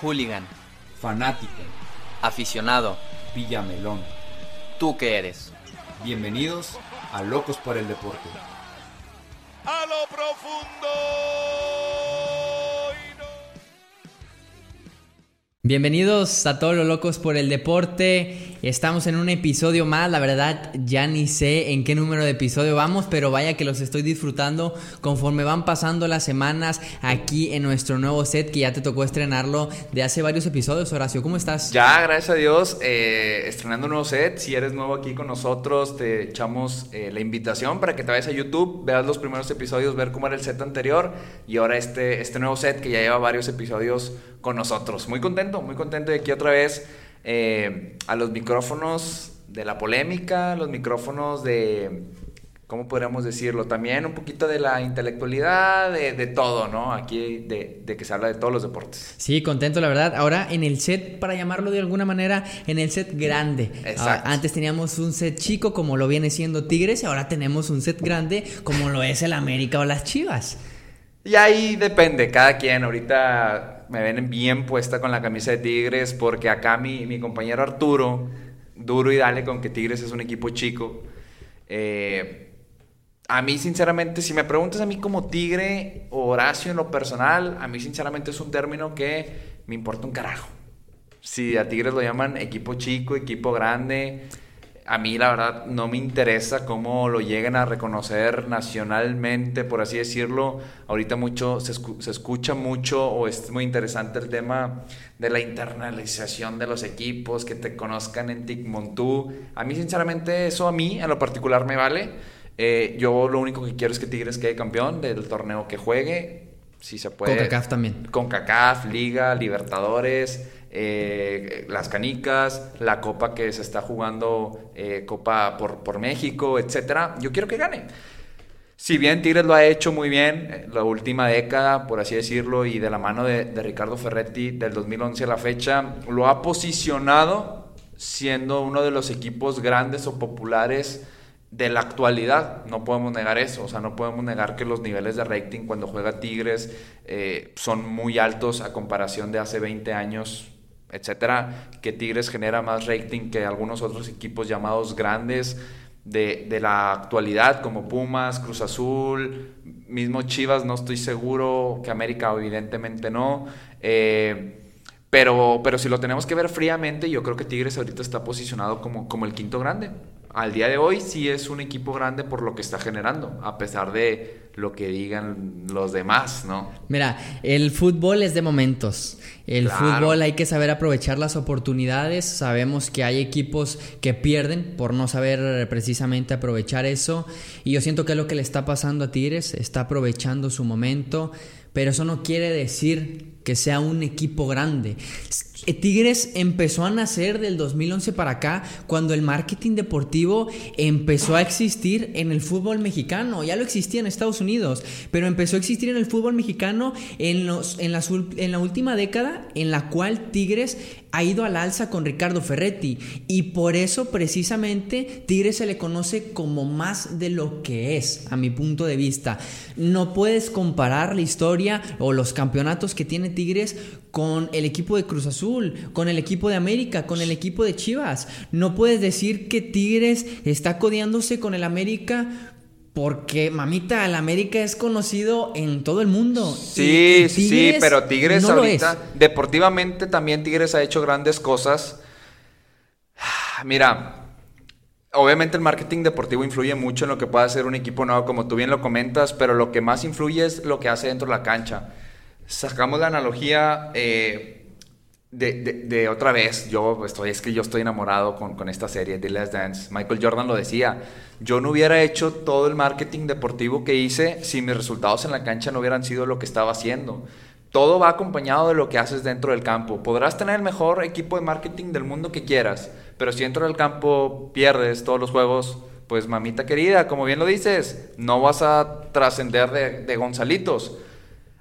Hooligan. Fanático. Aficionado. Villamelón. ¿Tú qué eres? Bienvenidos a Locos por el Deporte. A lo profundo. Bienvenidos a todos los locos por el deporte. Estamos en un episodio más. La verdad, ya ni sé en qué número de episodio vamos, pero vaya que los estoy disfrutando conforme van pasando las semanas aquí en nuestro nuevo set que ya te tocó estrenarlo de hace varios episodios. Horacio, ¿cómo estás? Ya, gracias a Dios, eh, estrenando un nuevo set. Si eres nuevo aquí con nosotros, te echamos eh, la invitación para que te vayas a YouTube, veas los primeros episodios, ver cómo era el set anterior y ahora este, este nuevo set que ya lleva varios episodios con nosotros. Muy contento, muy contento de aquí otra vez eh, a los micrófonos de la polémica, los micrófonos de, ¿cómo podríamos decirlo? También un poquito de la intelectualidad, de, de todo, ¿no? Aquí de, de, que se habla de todos los deportes. Sí, contento, la verdad. Ahora en el set, para llamarlo de alguna manera, en el set grande. Exacto. Ah, antes teníamos un set chico como lo viene siendo Tigres y ahora tenemos un set grande como lo es el América o las Chivas. Y ahí depende, cada quien. Ahorita me ven bien puesta con la camisa de Tigres porque acá mi, mi compañero Arturo, duro y dale con que Tigres es un equipo chico. Eh, a mí, sinceramente, si me preguntas a mí como Tigre o Horacio en lo personal, a mí, sinceramente, es un término que me importa un carajo. Si a Tigres lo llaman equipo chico, equipo grande, a mí la verdad no me interesa cómo lo lleguen a reconocer nacionalmente, por así decirlo. Ahorita mucho se, escu se, escucha mucho o es muy interesante el tema de la internalización de los equipos, que te conozcan en Ticmontú. A mí sinceramente eso a mí en lo particular me vale. Eh, yo lo único que quiero es que Tigres quede campeón del torneo que juegue. Si se puede. Con CACAF también. Con CACAF, Liga, Libertadores. Eh, las canicas, la copa que se está jugando, eh, Copa por, por México, etcétera. Yo quiero que gane. Si bien Tigres lo ha hecho muy bien eh, la última década, por así decirlo, y de la mano de, Ricardo Ferretti del 2011 a la fecha, lo ha posicionado siendo uno de los equipos grandes o populares de la actualidad. No podemos negar eso, o sea, no podemos negar que los niveles de rating cuando juega Tigres son muy altos a comparación de hace 20 años etcétera, que Tigres genera más rating que algunos otros equipos llamados grandes de, de, la actualidad, como Pumas, Cruz Azul, mismo Chivas, no estoy seguro, que América evidentemente no. Eh, pero, pero si lo tenemos que ver fríamente, yo creo que Tigres ahorita está posicionado como, como el quinto grande. Al día de hoy sí es un equipo grande por lo que está generando, a pesar de lo que digan los demás, ¿no? Mira, el fútbol es de momentos. El claro. fútbol hay que saber aprovechar las oportunidades. Sabemos que hay equipos que pierden por no saber precisamente aprovechar eso. Y yo siento que es lo que le está pasando a Tigres. Está aprovechando su momento. Pero eso no quiere decir que sea un equipo grande. Tigres empezó a nacer del 2011 para acá cuando el marketing deportivo empezó a existir en el fútbol mexicano. Ya lo existía en Estados Unidos, pero empezó a existir en el fútbol mexicano en, los, en, las, en la última década en la cual Tigres ha ido al alza con Ricardo Ferretti y por eso precisamente Tigres se le conoce como más de lo que es, a mi punto de vista. No puedes comparar la historia o los campeonatos que tiene Tigres con el equipo de Cruz Azul, con el equipo de América, con el equipo de Chivas. No puedes decir que Tigres está codeándose con el América porque, mamita, el América es conocido en todo el mundo. Sí, sí, sí, pero Tigres no ahorita, deportivamente también Tigres ha hecho grandes cosas. Mira, obviamente el marketing deportivo influye mucho en lo que pueda hacer un equipo nuevo, como tú bien lo comentas, pero lo que más influye es lo que hace dentro de la cancha. Sacamos la analogía eh, de, de, otra vez. Yo estoy, es que yo estoy enamorado con, con esta serie, The Last Dance. Michael Jordan lo decía. Yo no hubiera hecho todo el marketing deportivo que hice si mis resultados en la cancha no hubieran sido lo que estaba haciendo. Todo va acompañado de lo que haces dentro del campo. Podrás tener el mejor equipo de marketing del mundo que quieras, pero si dentro del campo pierdes todos los juegos, pues mamita querida, como bien lo dices, no vas a trascender de, de Gonzalitos.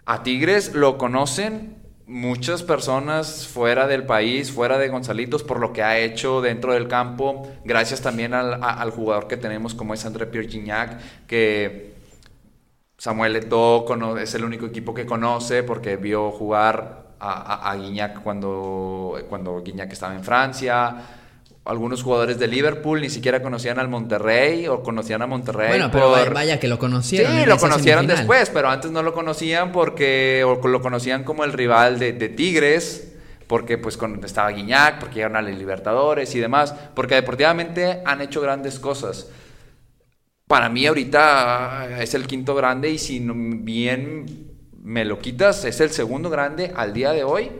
A Tigres lo conocen muchas personas fuera del país, fuera de Gonzalitos, por lo que ha hecho dentro del campo, gracias también al, al jugador que tenemos como es André Pierre Gignac, que Samuel Eto'o es el único equipo que conoce porque vio jugar a, a Guiñac cuando, cuando Guiñac estaba en Francia. Algunos jugadores de Liverpool ni siquiera conocían al Monterrey o conocían a Monterrey. Bueno, pero vaya que lo conocieron. Sí, lo conocieron después, pero antes no lo conocían porque o lo conocían como el rival de, de Tigres porque pues cuando estaba Guiñac, porque llegaron a los Libertadores y demás, porque deportivamente han hecho grandes cosas. Para mí ahorita es el quinto grande y si bien me lo quitas, es el segundo grande al día de hoy,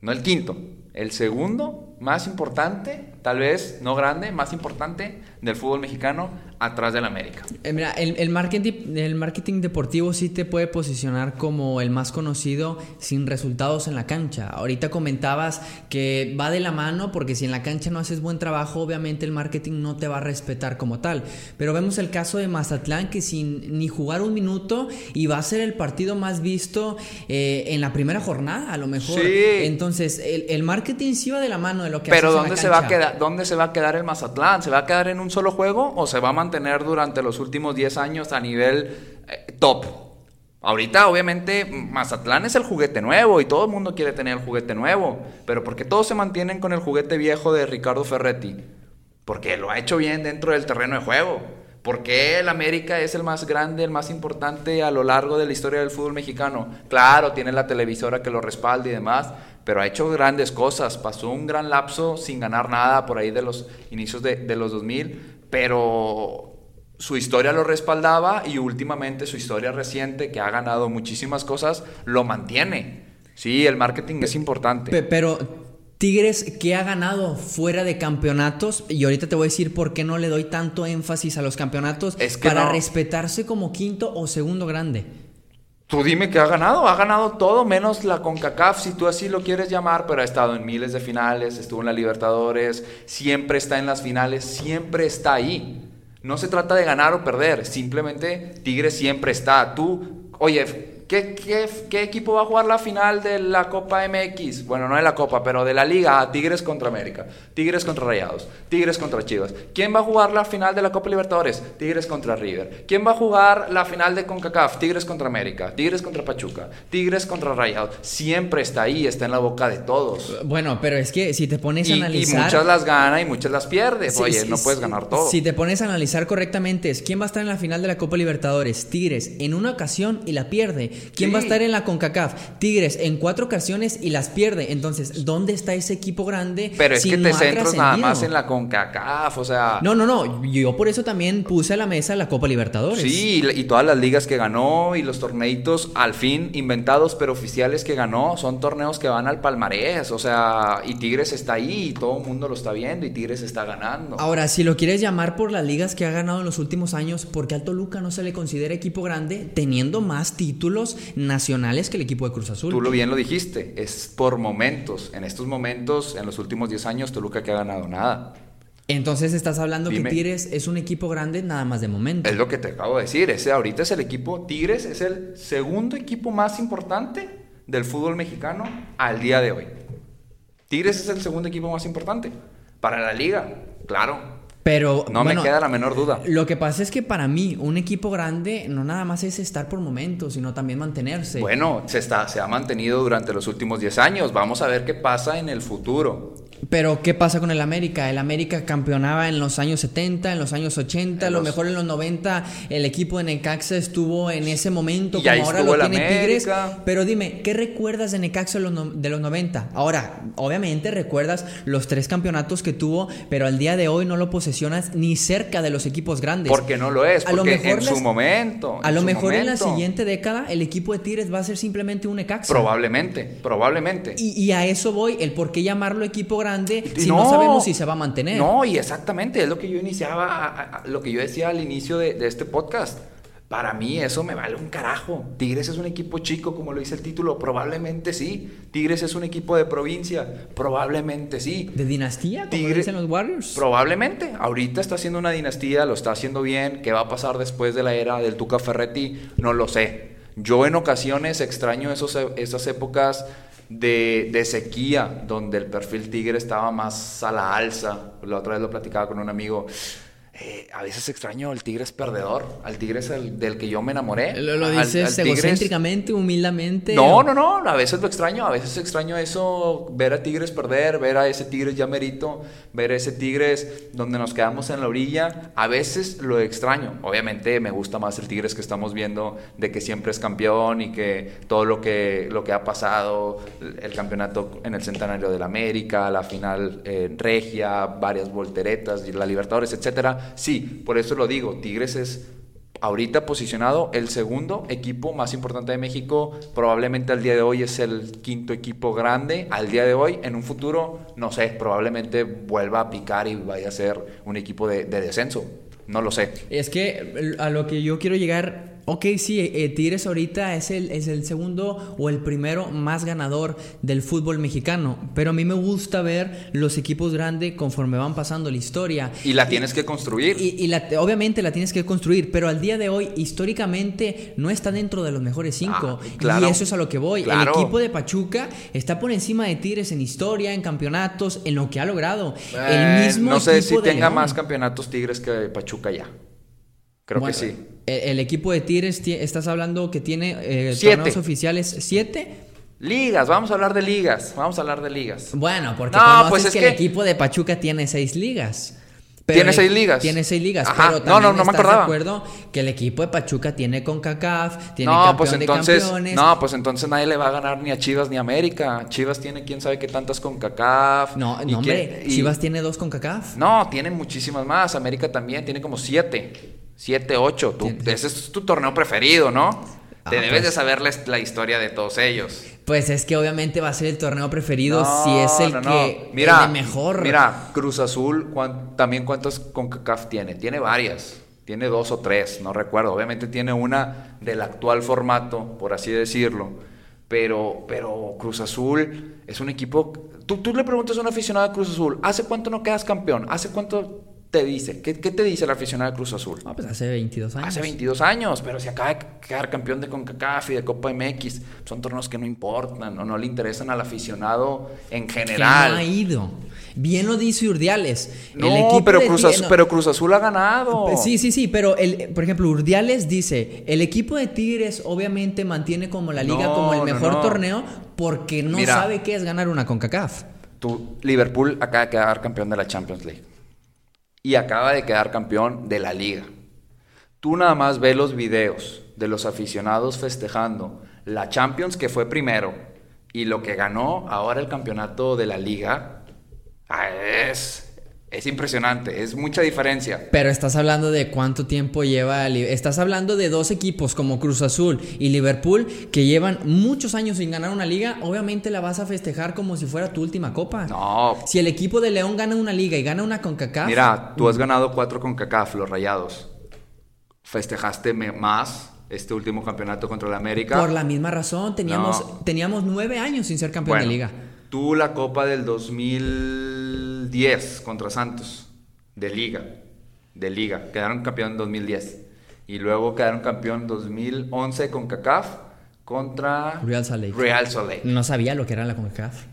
no el quinto, el segundo más importante, tal vez no grande, más importante del fútbol mexicano atrás del América. Eh, mira, el, marketing, el marketing deportivo sí te puede posicionar como el más conocido sin resultados en la cancha. Ahorita comentabas que va de la mano porque si en la cancha no haces buen trabajo, obviamente el marketing no te va a respetar como tal. Pero vemos el caso de Mazatlán que sin ni jugar un minuto y va a ser el partido más visto eh, en la primera jornada, a lo mejor. Sí. Entonces, el, marketing sí va de la mano de lo que Pero haces ¿dónde en la se va a quedar dónde se va a quedar el Mazatlán? ¿Se va a quedar en un solo juego o se va a mantener tener durante los últimos 10 años a nivel eh, top. Ahorita, obviamente, Mazatlán es el juguete nuevo y todo el mundo quiere tener el juguete nuevo. Pero porque todos se mantienen con el juguete viejo de Ricardo Ferretti? Porque lo ha hecho bien dentro del terreno de juego. Porque el América es el más grande, el más importante a lo largo de la historia del fútbol mexicano? Claro, tiene la televisora que lo respalda y demás, pero ha hecho grandes cosas. Pasó un gran lapso sin ganar nada por ahí de los inicios de, de los 2000, pero su historia lo respaldaba y últimamente su historia reciente, que ha ganado muchísimas cosas, lo mantiene. Sí, el marketing es importante. Pero Tigres, ¿qué ha ganado fuera de campeonatos? Y ahorita te voy a decir por qué no le doy tanto énfasis a los campeonatos Es que para no. respetarse como quinto o segundo grande. Tú dime que ha ganado, ha ganado todo menos la CONCACAF, si tú así lo quieres llamar, pero ha estado en miles de finales, estuvo en la Libertadores, siempre está en las finales, siempre está ahí. No se trata de ganar o perder, simplemente Tigres siempre está. Tú, oye, ¿qué, qué, qué equipo va a jugar la final de la Copa MX? Bueno, no de la Copa, pero de la Liga, Tigres contra América, Tigres contra Rayados, Tigres contra Chivas. ¿Quién va a jugar la final de la Copa Libertadores? Tigres contra River. ¿Quién va a jugar la final de CONCACAF? Tigres contra América, Tigres contra Pachuca, Tigres contra Rayados. Siempre está ahí, está en la boca de todos. Bueno, pero es que si te pones Y, a y analizar... muchas las gana y muchas las pierde. Sí, Oye, sí, no sí. puedes ganar todo. Si te pones a analizar correctamente, es quién va a estar en la final de la Copa Libertadores. Tigres en una ocasión y la pierde. ¿Quién Sí. va a estar en la CONCACAF? Tigres en cuatro ocasiones y las pierde. Entonces, ¿dónde está ese equipo grande? Pero es si que no te centras nada más en la CONCACAF, o sea... No, no, no. Yo por eso también puse a la mesa la Copa Libertadores. Sí, y, y todas las ligas que ganó y los torneitos al fin inventados pero oficiales que ganó son torneos que van al palmarés, o sea, y Tigres está ahí y todo el mundo lo está viendo y Tigres está ganando. Ahora, si lo quieres llamar por las ligas que ha ganado en los últimos años, ¿por qué al Toluca no se le considera equipo grande teniendo más títulos nacionales que el equipo de Cruz Azul? Tú lo bien lo dijiste, es por momentos. En estos momentos, en los últimos 10 años, Toluca que ha ganado nada. Entonces estás hablando Dime. que Tigres es un equipo grande nada más de momento. Es lo que te acabo de decir. Ese ahorita es el equipo. Tigres es el segundo equipo más importante del fútbol mexicano al día de hoy. Tigres es el segundo equipo más importante para la liga, claro. Pero No bueno, me queda la menor duda. Lo que pasa es que para mí un equipo grande no nada más es estar por momentos, sino también mantenerse. Bueno, se, está, se ha mantenido durante los últimos 10 años. Vamos a ver qué pasa en el futuro. Pero ¿qué pasa con el América? El América campeonaba en los años 70, en los años 80, a lo mejor en los 90 el equipo de Necaxa estuvo en ese momento Y como ahora lo tiene Tigres. Pero dime, ¿qué recuerdas de Necaxa de los, no- de los 90? Ahora, obviamente recuerdas los tres campeonatos que tuvo, pero al día de hoy no lo posesionas ni cerca de los equipos grandes. Porque no lo es, A lo porque mejor en las- su momento. A lo mejor en la siguiente década el equipo de Tigres va a ser simplemente un Necaxa. Probablemente, probablemente. Y, y a eso voy, el por qué llamarlo equipo grande Y si no, sabemos si se va a mantener. No, y exactamente, es lo que yo iniciaba, a- a- lo que yo decía al inicio de, de este podcast. Para mí eso me vale un carajo. Tigres es un equipo chico, como lo dice el título, probablemente sí. Tigres es un equipo de provincia, probablemente sí. ¿De dinastía? Como Tigre- dicen los Warriors. Probablemente. Ahorita está haciendo una dinastía, lo está haciendo bien. ¿Qué va a pasar después de la era del Tuca Ferretti? No lo sé. Yo en ocasiones extraño esos, esas épocas de, de sequía, donde el perfil tigre estaba más a la alza. La otra vez lo platicaba con un amigo. Eh, a veces extraño al Tigres perdedor, al Tigres el- del que yo me enamoré. Lo, lo Al- dices al Tigres- egocéntricamente, humildemente. No, o- no, no, a veces lo extraño, a veces extraño eso, ver a Tigres perder, ver a ese Tigres ya merito, ver a ese Tigres donde nos quedamos en la orilla, a veces lo extraño. Obviamente me gusta más el Tigres que estamos viendo de que siempre es campeón y que todo lo que, lo que ha pasado, el campeonato en el centenario del América, la final en Regia, varias volteretas, la Libertadores, etcétera. Sí, por eso lo digo, Tigres es ahorita posicionado el segundo equipo más importante de México. Probablemente al día de hoy es el quinto equipo grande. Al día de hoy, en un futuro, no sé, probablemente vuelva a picar y vaya a ser un equipo de, de descenso. No lo sé. Es que a lo que yo quiero llegar, ok, sí, eh, Tigres ahorita es el, es el segundo o el primero más ganador del fútbol mexicano, pero a mí me gusta ver los equipos grandes conforme van pasando la historia. Y la tienes que construir. Y, y la- obviamente la tienes que construir, pero al día de hoy históricamente no está dentro de los mejores cinco. Ah, claro. Y eso es a lo que voy. Claro. El equipo de Pachuca está por encima de Tigres en historia, en campeonatos, en lo que ha logrado. Eh, el mismo no sé si tenga León. más campeonatos Tigres que Pachuca ya. Creo Bueno, que sí. El, el equipo de Tigres, ti- estás hablando que tiene eh, Siete. torneos oficiales siete. Ligas, vamos a hablar de ligas. Vamos a hablar de ligas. Bueno, porque No, pues es que, que- el equipo de Pachuca tiene seis ligas. ¿Tiene seis ligas? Tiene seis ligas, Ajá. pero No, también no, no me acordaba. de acuerdo que el equipo de Pachuca tiene CONCACAF, tiene no, campeón pues de entonces, campeones. no, pues entonces nadie le va a ganar ni a Chivas ni a América. Chivas tiene quién sabe qué tantas con CACAF. No, no, hombre, Chivas tiene dos CONCACAF. No, tiene muchísimas más. América también tiene como siete. Siete, ocho. Tú- Tiene- ese es tu torneo preferido, ¿no? Te Ah, debes pues. de saber la, la historia de todos ellos. Pues es que obviamente va a ser el torneo preferido No, si es el no, no. que Mira, el mejor. Mira, Cruz Azul, ¿cuán- también cuántas con CACAF tiene? Tiene varias. Tiene dos o tres, no recuerdo. Obviamente tiene una del actual formato, por así decirlo. Pero, pero Cruz Azul es un equipo. Tú, tú le preguntas a un aficionado de Cruz Azul, ¿hace cuánto no quedas campeón? ¿Hace cuánto te dice? ¿Qué, qué te dice el aficionado de Cruz Azul? No, pues hace 22 años. Hace 22 años, pero se acaba de quedar campeón de CONCACAF y de Copa MX. Son torneos que no importan o no le interesan al aficionado en general. no ha ido. Bien lo dice Urdiales. El equipo pero Cruz, Azul, no, pero Cruz Azul ha ganado. Pues Sí, sí, sí, pero el, por ejemplo, Urdiales dice, el equipo de Tigres obviamente mantiene como la liga No, como el mejor no. torneo porque no Mira. sabe qué es ganar una CONCACAF. Tu Liverpool acaba de quedar campeón de la Champions League. Y acaba de quedar campeón de la liga. Tú nada más ves los videos de los aficionados festejando la Champions que fue primero y lo que ganó ahora el campeonato de la liga. Ah, Es, es impresionante, es mucha diferencia. Pero estás hablando de cuánto tiempo lleva. Estás hablando de dos equipos como Cruz Azul y Liverpool que llevan muchos años sin ganar una liga. Obviamente la vas a festejar como si fuera tu última copa. No, Si el equipo de León gana una liga y gana una CONCACAF. Mira, tú has ganado cuatro con CACAF, los rayados. Festejaste más este último campeonato contra el América. Por la misma razón, teníamos, No. teníamos nueve años sin ser campeón Bueno, de liga. Tú la Copa del 2010 contra Santos, de Liga. De Liga. Quedaron campeón en 2010. Y luego quedaron campeón en 2011 con CACAF contra Real Salt Lake. Real Salt Lake. No sabía lo que era la CONCACAF.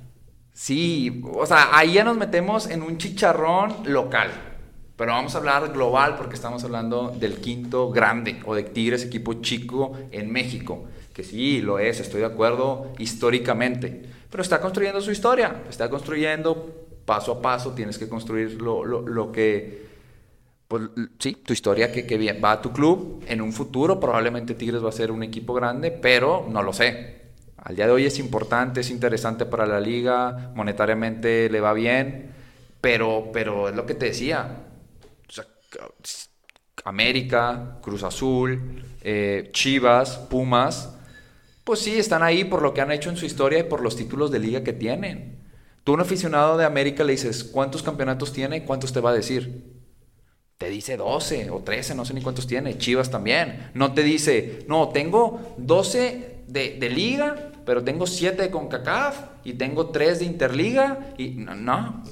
Sí, o sea, ahí ya nos metemos en un chicharrón local. Pero vamos a hablar global porque estamos hablando del quinto grande o de Tigres, equipo chico en México. Que sí, lo es, estoy de acuerdo históricamente. Pero está construyendo su historia, está construyendo paso a paso, tienes que construir lo, lo- lo que, pues sí, tu historia que, que va a tu club. En un futuro probablemente Tigres va a ser un equipo grande, pero no lo sé. Al día de hoy es importante, es interesante para la liga, monetariamente le va bien, pero, pero es lo que te decía. América, Cruz Azul, eh, Chivas, Pumas, pues sí, están ahí por lo que han hecho en su historia y por los títulos de liga que tienen. Tú, un aficionado de América, le dices, ¿cuántos campeonatos tiene? ¿Cuántos te va a decir? Te dice 12 o 13, no sé ni cuántos tiene. Chivas también. No te dice, no, tengo 12 de, de liga, pero tengo 7 de CONCACAF y tengo 3 de Interliga. Y no, no.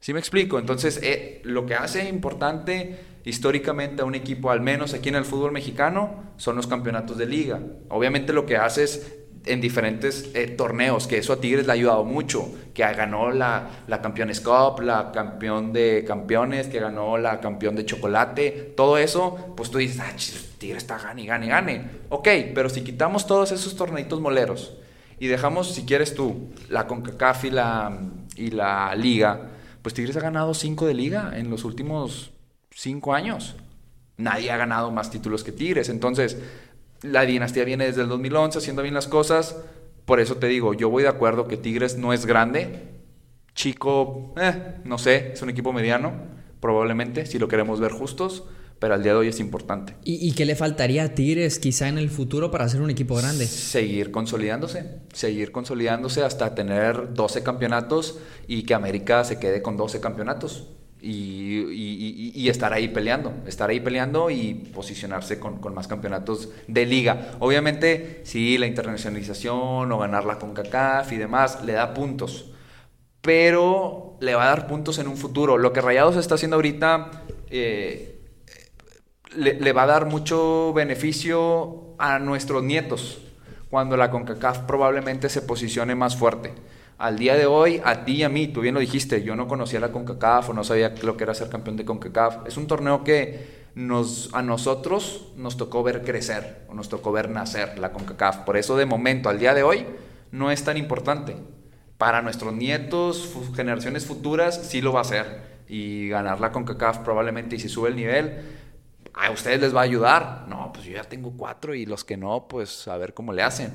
¿Sí me explico? Entonces, eh, lo que hace importante históricamente a un equipo, al menos aquí en el fútbol mexicano, son los campeonatos de liga. Obviamente lo que haces en diferentes eh, torneos, que eso a Tigres le ha ayudado mucho, que ganó la, la Campeones Cup, la campeón de campeones, que ganó la campeón de chocolate, todo eso, pues tú dices, ah, Tigres está gane, gane, gane. Ok, pero si quitamos todos esos torneitos moleros y dejamos, si quieres tú, la CONCACAF y la, y la Liga, pues Tigres ha ganado cinco de Liga en los últimos cinco años. Nadie ha ganado más títulos que Tigres, entonces la dinastía viene desde el 2011 haciendo bien las cosas. Por eso te digo, yo voy de acuerdo que Tigres no es grande. Chico, eh, no sé, es un equipo mediano, probablemente, si lo queremos ver justos. Pero al día de hoy es importante. ¿Y, qué le faltaría a Tigres quizá en el futuro para ser un equipo grande? Seguir consolidándose, seguir consolidándose hasta tener 12 campeonatos y que América se quede con 12 campeonatos y, estar ahí peleando, estar ahí peleando y posicionarse con, más campeonatos de liga. Obviamente, sí, la internacionalización o ganarla con CACAF y demás le da puntos, pero le va a dar puntos en un futuro. Lo que Rayados está haciendo ahorita eh, le va a dar mucho beneficio a nuestros nietos cuando la CONCACAF probablemente se posicione más fuerte al día de hoy, a ti y a mí, tú bien lo dijiste, yo no conocía la CONCACAF o no sabía lo que era ser campeón de CONCACAF. Es un torneo que nos, a nosotros nos tocó ver crecer, o nos tocó ver nacer la CONCACAF. Por eso de momento, al día de hoy, no es tan importante. Para nuestros nietos, generaciones futuras, sí lo va a ser. Y ganar la CONCACAF probablemente, y si sube el nivel, a ustedes les va a ayudar. No, pues yo ya tengo cuatro y los que no, pues a ver cómo le hacen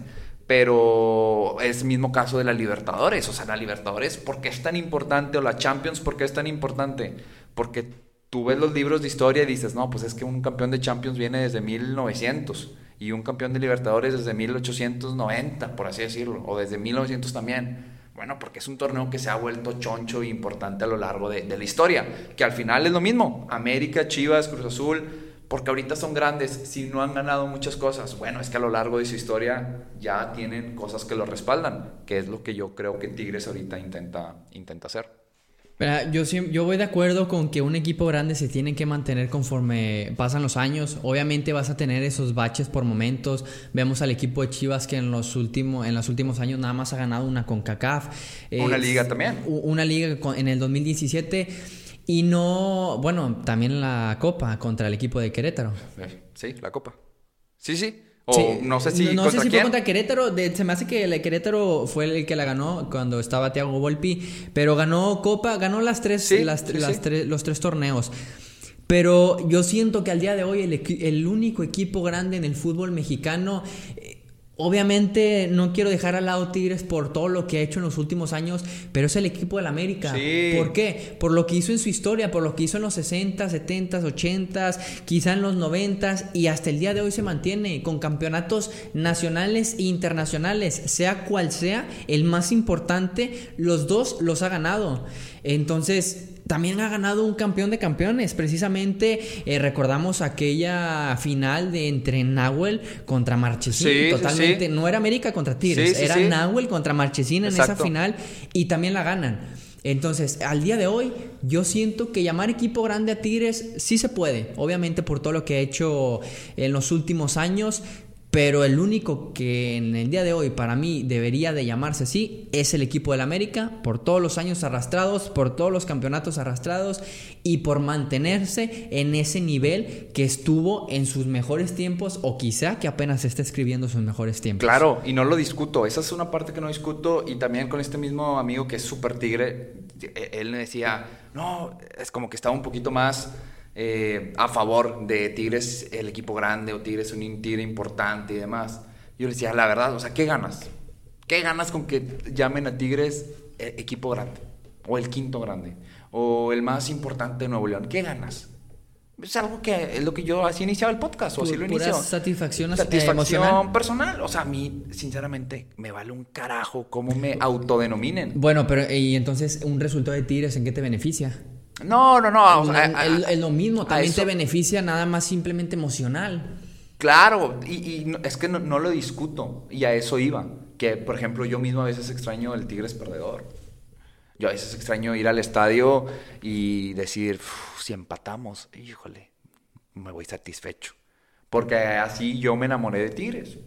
pero es el mismo caso de la Libertadores. O sea, la Libertadores, ¿por qué es tan importante? O la Champions, ¿por qué es tan importante? Porque tú ves los libros de historia y dices, no, pues es que un campeón de Champions viene desde 1900 y un campeón de Libertadores desde 1890, por así decirlo, o desde 1900 también. Bueno, porque es un torneo que se ha vuelto choncho e importante a lo largo de, de la historia, que al final es lo mismo. América, Chivas, Cruz Azul, porque ahorita son grandes, si no han ganado muchas cosas, bueno, es que a lo largo de su historia ya tienen cosas que lo respaldan, que es lo que yo creo que Tigres ahorita intenta, intenta hacer. Yo, yo voy de acuerdo con que un equipo grande se tiene que mantener conforme pasan los años. Obviamente vas a tener esos baches por momentos. Vemos al equipo de Chivas que en los, últimos en los últimos años nada más ha ganado una CONCACAF. Una liga también. Una liga en el 2017 y no, bueno, también la Copa contra el equipo de Querétaro. Sí, la Copa. Sí, sí. O no sé si. No, sé si fue contra Querétaro. se me hace que el Querétaro fue el que la ganó cuando estaba Thiago Volpi. Pero ganó Copa, ganó las tres, las, los tres torneos. Pero yo siento que al día de hoy el, el, único equipo grande en el fútbol mexicano Obviamente no quiero dejar al lado Tigres por todo lo que ha hecho en los últimos años, pero es el equipo del América. ¿Por qué? Por lo que hizo en su historia, por lo que hizo en los 60, 70, 80, quizá en los 90 y hasta el día de hoy se mantiene con campeonatos nacionales e internacionales, sea cual sea, el más importante, los dos los ha ganado. Entonces, también ha ganado un campeón de campeones. Precisamente eh, recordamos aquella final de entre Nahuel contra Marchesín. Totalmente. No era América contra Tigres, era Nahuel contra Marchesín en esa final y también la ganan. Entonces, al día de hoy, yo siento que llamar equipo grande a Tigres sí se puede. Obviamente por todo lo que ha hecho en los últimos años. Pero el único que en el día de hoy para mí debería de llamarse así es el equipo del América por todos los años arrastrados, por todos los campeonatos arrastrados y por mantenerse en ese nivel que estuvo en sus mejores tiempos o quizá que apenas está escribiendo sus mejores tiempos. Claro, y no lo discuto, esa es una parte que no discuto y también con este mismo amigo que es súper tigre, e-, él me decía, no, es como que estaba un poquito más eh, a favor de Tigres el equipo grande o Tigres un tigre importante y demás. Yo le decía, la verdad, o sea, ¿qué ganas? ¿Qué ganas con que llamen a Tigres eh, equipo grande? O el quinto grande. O el más importante de Nuevo León. ¿Qué ganas? Es algo que es lo que yo así iniciaba el podcast o así lo inició. Satisfacción, satisfacción personal. O sea, a mí, sinceramente, me vale un carajo cómo me autodenominen. Bueno, pero y entonces, ¿un resultado de Tigres en qué te beneficia? No, no, no. es lo mismo, también te beneficia nada más simplemente emocional. Claro, y, es que no, lo discuto, y a eso iba. Que, por ejemplo, yo mismo a veces extraño el Tigres perdedor. Yo a veces extraño ir al estadio y decir, si empatamos, híjole, me voy satisfecho. Porque así yo me enamoré de Tigres.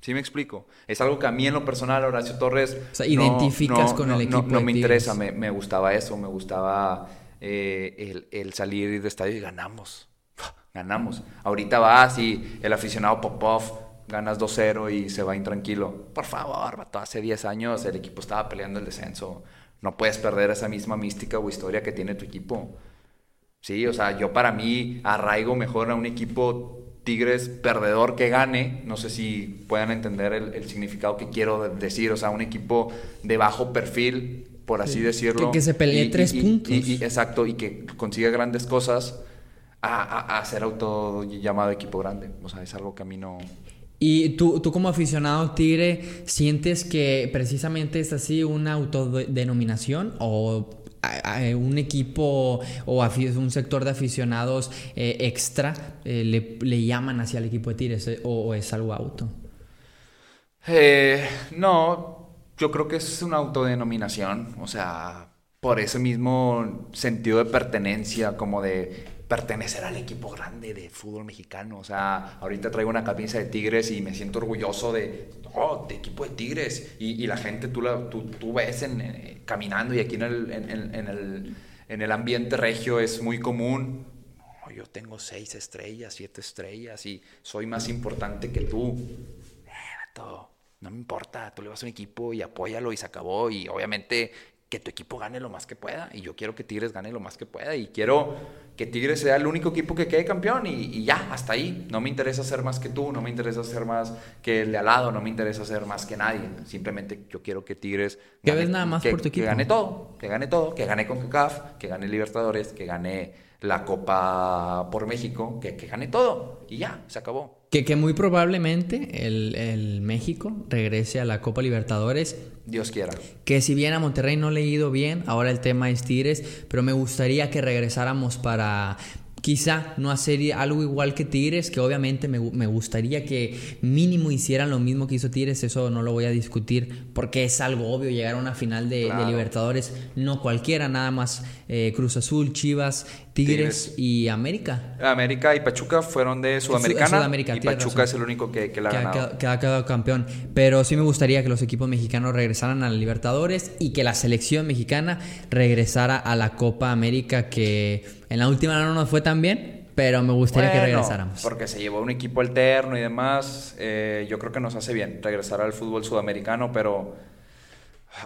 ¿Sí me explico? Es algo que a mí en lo personal, Horacio Torres... O sea, identificas con el equipo No, no de me interesa, me, me gustaba eso, me gustaba eh, el, el salir de estadio y ganamos. Ganamos. Ahorita vas y el aficionado Popov ganas 2-0 y se va intranquilo. Por favor, vato, hace 10 años el equipo estaba peleando el descenso. No puedes perder esa misma mística o historia que tiene tu equipo. Sí, o sea, yo para mí arraigo mejor a un equipo Tigres perdedor que gane. No sé si puedan entender el, el significado que quiero de- decir. O sea, un equipo de bajo perfil, por así Sí. decirlo. Que- que se pelee Y- tres y- puntos. y- exacto, y que consiga grandes cosas a, a, a ser auto llamado equipo grande. O sea, es algo que a mí no... Y tú, tú como aficionado tigre, ¿sientes que precisamente es así una autodenominación o un equipo o un sector de aficionados eh, extra eh, le, le llaman hacia el equipo de tigres eh, o, o es algo auto? No, yo creo que es una autodenominación, o sea, por ese mismo sentido de pertenencia, como de pertenecer al equipo grande de fútbol mexicano. O sea, ahorita traigo una camisa de Tigres y me siento orgulloso de, oh, de equipo de Tigres. Y, y la gente tú, la, tú, tú ves en, eh, caminando y aquí en el, en, en- el, en el ambiente regio es muy común. "Oh, yo tengo seis estrellas, siete estrellas y soy más importante que tú. Eh, vato, no me importa, tú le vas a un equipo y apóyalo y se acabó. Y obviamente que tu equipo gane lo más que pueda. Y yo quiero que Tigres gane lo más que pueda. Y quiero que Tigres sea el único equipo que quede campeón. Y, y ya, hasta ahí. No me interesa ser más que tú, no me interesa ser más que el de al lado, no me interesa ser más que nadie. Simplemente yo quiero que Tigres Que ves nada más que, por tu que equipo. gane todo, que gane todo, que gane CONCACAF, que gane Libertadores, que gane la Copa por México, que, que gane todo. Y ya, se acabó. Que, que muy probablemente el, el México regrese a la Copa Libertadores Dios quiera. Que si bien a Monterrey no le ha ido bien, ahora el tema es Tigres, pero me gustaría que regresáramos para quizá no hacer algo igual que Tigres, que obviamente me, me gustaría que mínimo hicieran lo mismo que hizo Tigres, eso no lo voy a discutir porque es algo obvio llegar a una final de. Libertadores, no cualquiera, nada más eh, Cruz Azul, Chivas, Tigres, Tigres. y América. América y Pachuca fueron de Sudamericana. Y Pachuca razón. es el único que, que la ha que, ha- ganado. que ha- que ha quedado campeón. Pero sí me gustaría que los equipos mexicanos regresaran a la Libertadores y que la selección mexicana regresara a la Copa América, que en la última no nos fue tan bien, pero me gustaría que Bueno, regresáramos. Porque se llevó un equipo alterno y demás. eh, yo creo que nos hace bien regresar al fútbol sudamericano, pero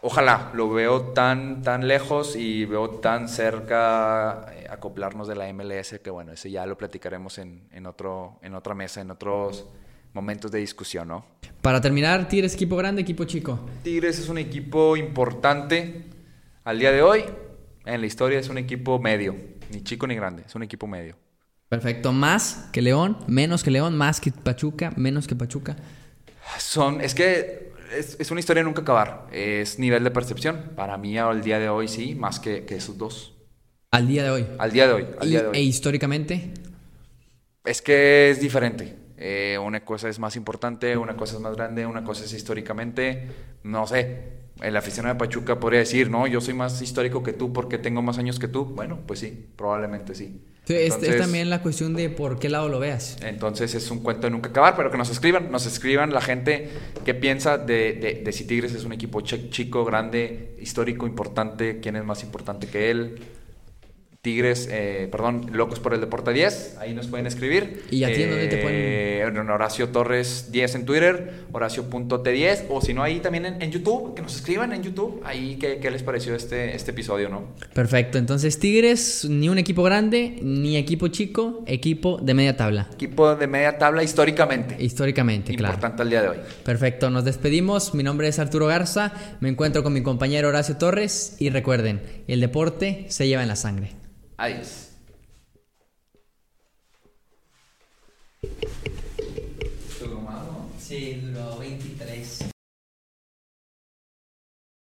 ojalá lo veo tan, tan lejos y veo tan cerca eh, acoplarnos de la MLS que bueno, ese ya lo platicaremos en, en, otro, en otra mesa, en otros momentos de discusión, ¿no? Para terminar, Tigres equipo grande, equipo chico. Tigres es un equipo importante al día de hoy. En la historia es un equipo medio, ni chico ni grande, es un equipo medio. Perfecto, más que León, menos que León, más que Pachuca, menos que Pachuca. Son, es que es, es una historia de nunca acabar. Es nivel de percepción. Para mí al día de hoy sí, más que, que esos dos. Al día de hoy. Al día de hoy, al Y- día de hoy. e históricamente, Es que es diferente. Eh, una cosa es más importante, una cosa es más grande, una cosa es históricamente. No sé. El aficionado de Pachuca podría decir, no, yo soy más histórico que tú porque tengo más años que tú. Bueno, pues sí, probablemente sí. Sí, es- es, Entonces- también la cuestión de por qué lado lo veas. Entonces es un cuento de nunca acabar, pero que nos escriban, nos escriban la gente que piensa de, de, de si Tigres es un equipo chi- chico, grande, histórico, importante, quién es más importante que él. Tigres, eh, perdón, Locos por el Deporte 10, ahí nos pueden escribir. ¿Y a ti en dónde te Eh, en Horacio Torres 10 en Twitter, Horacio.t10, o si no, ahí también en, en YouTube, que nos escriban en YouTube, ahí qué, qué les pareció este, este episodio, ¿no? Perfecto, entonces Tigres, ni un equipo grande, ni equipo chico, equipo de media tabla. Equipo de media tabla históricamente. Históricamente, claro. Importante al día de hoy. Perfecto, nos despedimos. Mi nombre es Arturo Garza, me encuentro con mi compañero Horacio Torres y recuerden, el deporte se lleva en la sangre. Adiós. Sí, duró 23.